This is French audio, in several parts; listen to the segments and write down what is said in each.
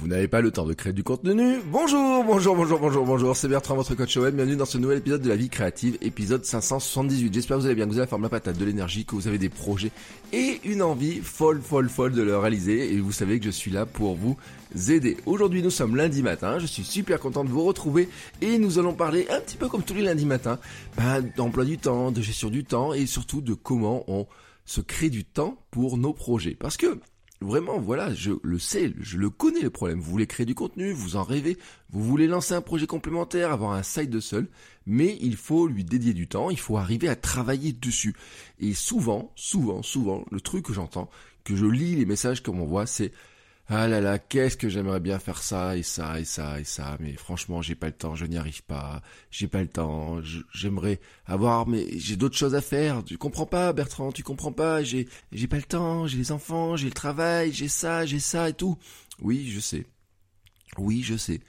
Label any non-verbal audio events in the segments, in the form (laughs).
Vous n'avez pas le temps de créer du contenu Bonjour, bonjour, bonjour, bonjour, bonjour, c'est Bertrand, votre coach web, bienvenue dans ce nouvel épisode de la vie créative, épisode 578. J'espère que vous allez bien, que vous avez la forme, la patate, de l'énergie, que vous avez des projets et une envie folle, folle, folle de le réaliser, et vous savez que je suis là pour vous aider. Aujourd'hui, nous sommes lundi matin, je suis super content de vous retrouver, et nous allons parler un petit peu comme tous les lundis matins, bah, d'emploi du temps, de gestion du temps, et surtout de comment on se crée du temps pour nos projets. Parce que Vraiment, voilà, je le sais, je le connais le problème. Vous voulez créer du contenu, vous en rêvez, vous voulez lancer un projet complémentaire, avoir un site de seul, mais il faut lui dédier du temps, il faut arriver à travailler dessus. Et souvent, souvent, souvent, le truc que j'entends, que je lis les messages qu'on m'envoie, c'est ah là là, qu'est-ce que j'aimerais bien faire ça et ça et ça et ça, mais franchement, j'ai pas le temps, je n'y arrive pas, j'ai pas le temps, j'aimerais avoir, mais j'ai d'autres choses à faire. Tu comprends pas, Bertrand, tu comprends pas, j'ai, j'ai pas le temps, j'ai les enfants, j'ai le travail, j'ai ça, j'ai ça et tout. Oui, je sais. Oui, je sais.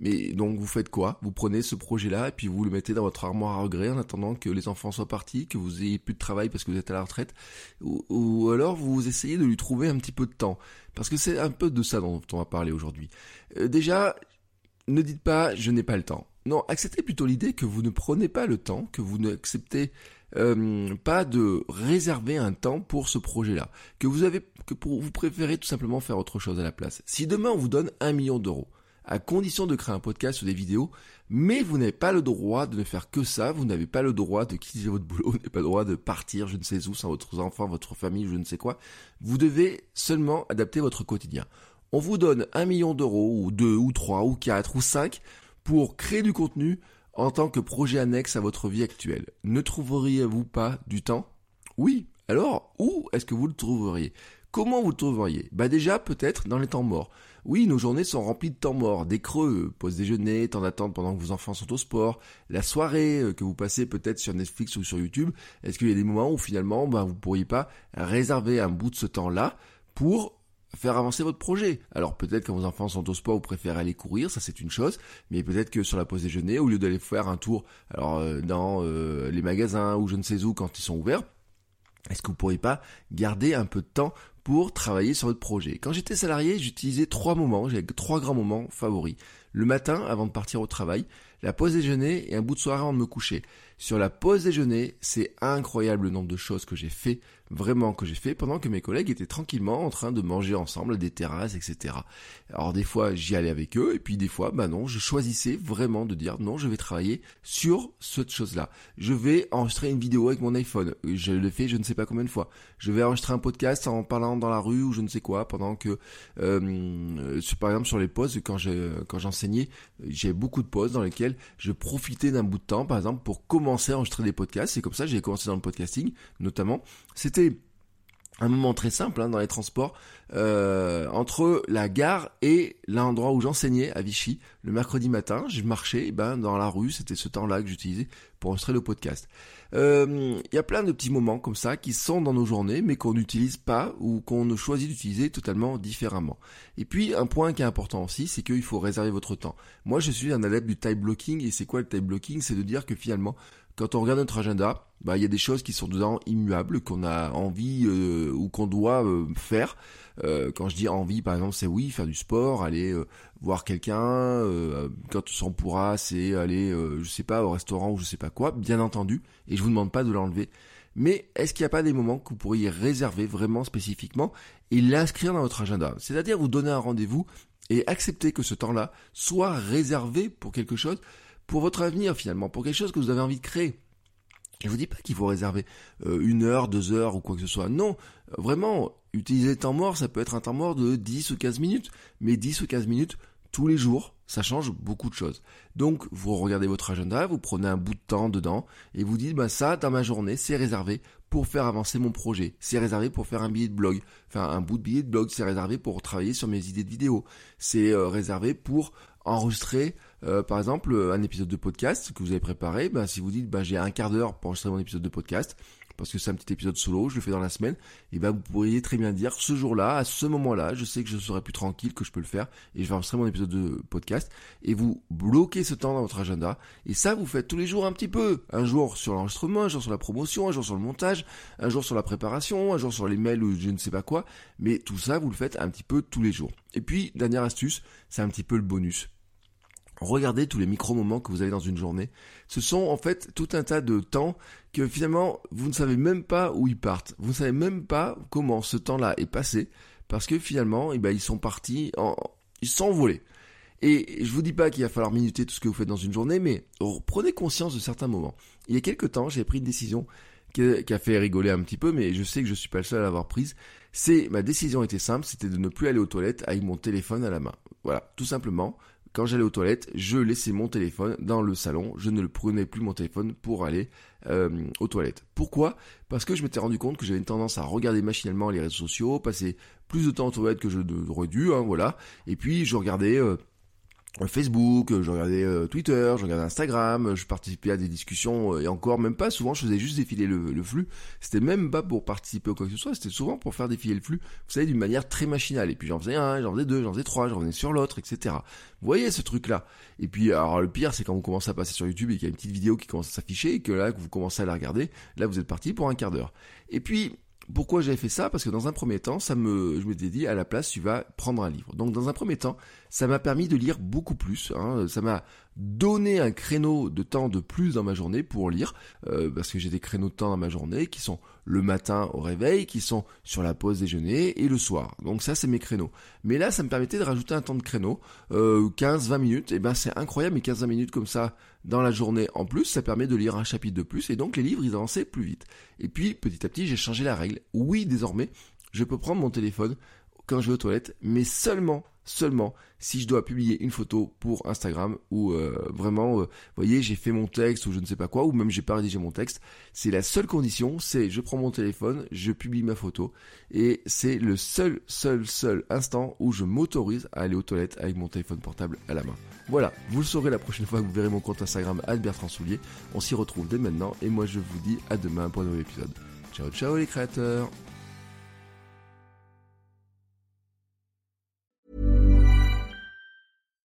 Mais donc vous faites quoi? Vous prenez ce projet-là et puis vous le mettez dans votre armoire à regret en attendant que les enfants soient partis, que vous ayez plus de travail parce que vous êtes à la retraite, ou, alors vous essayez de lui trouver un petit peu de temps, parce que c'est un peu de ça dont on va parler aujourd'hui. Euh, déjà, ne dites pas je n'ai pas le temps. Non, acceptez plutôt l'idée que vous ne prenez pas le temps, que vous n'acceptez euh, pas de réserver un temps pour ce projet-là, que vous avez, que pour, vous préférez tout simplement faire autre chose à la place. Si demain on vous donne un million d'euros, à condition de créer un podcast ou des vidéos, mais vous n'avez pas le droit de ne faire que ça, vous n'avez pas le droit de quitter votre boulot, (laughs) vous n'avez pas le droit de partir je ne sais où sans votre enfant, votre famille, je ne sais quoi. Vous devez seulement adapter votre quotidien. On vous donne un million d'euros, ou deux, ou trois, ou quatre, ou cinq, pour créer du contenu en tant que projet annexe à votre vie actuelle. Ne trouveriez-vous pas du temps? Oui. Alors, où est-ce que vous le trouveriez? Comment vous le trouveriez? Bah déjà, peut-être dans les temps morts. Oui, nos journées sont remplies de temps morts, des creux, pause déjeuner, temps d'attente pendant que vos enfants sont au sport, la soirée euh, que vous passez peut-être sur Netflix ou sur YouTube. Est-ce qu'il y a des moments où finalement bah, vous ne pourriez pas réserver un bout de ce temps-là pour faire avancer votre projet? Alors peut-être quand vos enfants sont au sport, vous préférez aller courir, ça c'est une chose, mais peut-être que sur la pause déjeuner, au lieu d'aller faire un tour alors euh, dans euh, les magasins ou je ne sais où quand ils sont ouverts, est-ce que vous pourriez pas garder un peu de temps pour travailler sur votre projet Quand j'étais salarié, j'utilisais trois moments, j'avais trois grands moments favoris. Le matin, avant de partir au travail, la pause déjeuner et un bout de soirée avant de me coucher. Sur la pause déjeuner, c'est incroyable le nombre de choses que j'ai fait, vraiment que j'ai fait, pendant que mes collègues étaient tranquillement en train de manger ensemble à des terrasses, etc. Alors des fois j'y allais avec eux, et puis des fois, bah non, je choisissais vraiment de dire non, je vais travailler sur cette chose-là. Je vais enregistrer une vidéo avec mon iPhone. Je le fais je ne sais pas combien de fois. Je vais enregistrer un podcast en parlant dans la rue ou je ne sais quoi, pendant que, euh, par exemple sur les pauses, quand j'enseignais, j'ai beaucoup de pauses dans lesquelles je profitais d'un bout de temps, par exemple, pour commencer à enregistrer des podcasts. C'est comme ça j'ai commencé dans le podcasting, notamment. C'était un moment très simple hein, dans les transports euh, entre la gare et l'endroit où j'enseignais à Vichy le mercredi matin. Je marchais ben dans la rue. C'était ce temps-là que j'utilisais pour enregistrer le podcast. Euh, il y a plein de petits moments comme ça qui sont dans nos journées mais qu'on n'utilise pas ou qu'on ne choisit d'utiliser totalement différemment. Et puis un point qui est important aussi c'est qu'il faut réserver votre temps. Moi je suis un adepte du time blocking. Et c'est quoi le time blocking? C'est de dire que finalement quand on regarde notre agenda, bah il y a des choses qui sont dedans immuables qu'on a envie euh, ou qu'on doit euh, faire. Euh, quand je dis envie, par exemple, c'est oui, faire du sport, aller voir quelqu'un. quand on pourra, c'est aller, je sais pas, au restaurant ou je sais pas quoi. Bien entendu, et je vous demande pas de l'enlever. Mais est-ce qu'il n'y a pas des moments que vous pourriez réserver vraiment spécifiquement et l'inscrire dans votre agenda? C'est-à-dire vous donner un rendez-vous et accepter que ce temps-là soit réservé pour quelque chose pour votre avenir finalement, pour quelque chose que vous avez envie de créer. Je vous dis pas qu'il faut réserver euh, une heure, deux heures ou quoi que ce soit. Non, vraiment, utiliser le temps mort, ça peut être un temps mort de 10 ou 15 minutes. Mais 10 ou 15 minutes tous les jours, ça change beaucoup de choses. Donc, vous regardez votre agenda, vous prenez un bout de temps dedans et vous dites, bah ça, dans ma journée, c'est réservé pour faire avancer mon projet. C'est réservé pour faire un billet de blog. Enfin, un bout de billet de blog, c'est réservé pour travailler sur mes idées de vidéo. C'est euh, réservé pour enregistrer, euh, par exemple, un épisode de podcast que vous avez préparé. Bah, si vous dites, bah, j'ai un quart d'heure pour enregistrer mon épisode de podcast, parce que c'est un petit épisode solo, je le fais dans la semaine, et ben vous pourriez très bien dire ce jour-là, à ce moment-là, je sais que je serai plus tranquille, que je peux le faire, et je vais enregistrer mon épisode de podcast, et vous bloquez ce temps dans votre agenda, et ça vous faites tous les jours un petit peu, un jour sur l'enregistrement, un jour sur la promotion, un jour sur le montage, un jour sur la préparation, un jour sur les mails ou je ne sais pas quoi, mais tout ça vous le faites un petit peu tous les jours. Et puis, dernière astuce, c'est un petit peu le bonus. Regardez tous les micro-moments que vous avez dans une journée. Ce sont en fait tout un tas de temps que finalement vous ne savez même pas où ils partent. Vous ne savez même pas comment ce temps-là est passé parce que finalement, eh ben, ils sont partis, en... ils sont envolés. Et je vous dis pas qu'il va falloir minuter tout ce que vous faites dans une journée, mais prenez conscience de certains moments. Il y a quelques temps, j'ai pris une décision qui a fait rigoler un petit peu, mais je sais que je suis pas le seul à l'avoir prise. C'est ma décision était simple, c'était de ne plus aller aux toilettes avec mon téléphone à la main. Voilà, tout simplement quand j'allais aux toilettes, je laissais mon téléphone dans le salon. Je ne le prenais plus mon téléphone pour aller euh, aux toilettes. Pourquoi? Parce que je m'étais rendu compte que j'avais une tendance à regarder machinalement les réseaux sociaux, passer plus de temps aux toilettes que je n'aurais dû, hein, voilà. Et puis je regardais euh, Facebook, je regardais euh, Twitter, je regardais Instagram, je participais à des discussions euh, et encore même pas souvent je faisais juste défiler le, flux. C'était même pas pour participer ou quoi que ce soit, c'était souvent pour faire défiler le flux, vous savez, d'une manière très machinale. Et puis j'en faisais un, j'en faisais deux, j'en faisais trois, j'en revenais sur l'autre, etc. Vous voyez ce truc-là. Et puis alors le pire c'est quand vous commencez à passer sur YouTube et qu'il y a une petite vidéo qui commence à s'afficher et que là vous commencez à la regarder, là vous êtes parti pour un quart d'heure. Et puis pourquoi j'avais fait ça? Parce que dans un premier temps, ça me, je dit, à la place, tu vas prendre un livre. Donc dans un premier temps, ça m'a permis de lire beaucoup plus. Hein. Ça m'a donné un créneau de temps de plus dans ma journée pour lire, euh, parce que j'ai des créneaux de temps dans ma journée qui sont le matin au réveil, qui sont sur la pause déjeuner et le soir. Donc ça, c'est mes créneaux. Mais là, ça me permettait de rajouter un temps de créneau, euh, 15-20 minutes. Et ben c'est incroyable, mais 15-20 minutes comme ça dans la journée en plus, ça permet de lire un chapitre de plus et donc les livres ils avançaient plus vite. Et puis petit à petit j'ai changé la règle. Oui désormais je peux prendre mon téléphone quand je vais aux toilettes, mais seulement seulement si je dois publier une photo pour Instagram ou euh, vraiment, euh, voyez, j'ai fait mon texte ou je ne sais pas quoi, ou même j'ai pas rédigé mon texte. C'est la seule condition, c'est je prends mon téléphone, je publie ma photo, et c'est le seul, seul, seul instant où je m'autorise à aller aux toilettes avec mon téléphone portable à la main. Voilà, vous le saurez la prochaine fois que vous verrez mon compte Instagram Bertrand Soulier. On s'y retrouve dès maintenant, et moi je vous dis à demain pour un nouvel épisode. Ciao ciao les créateurs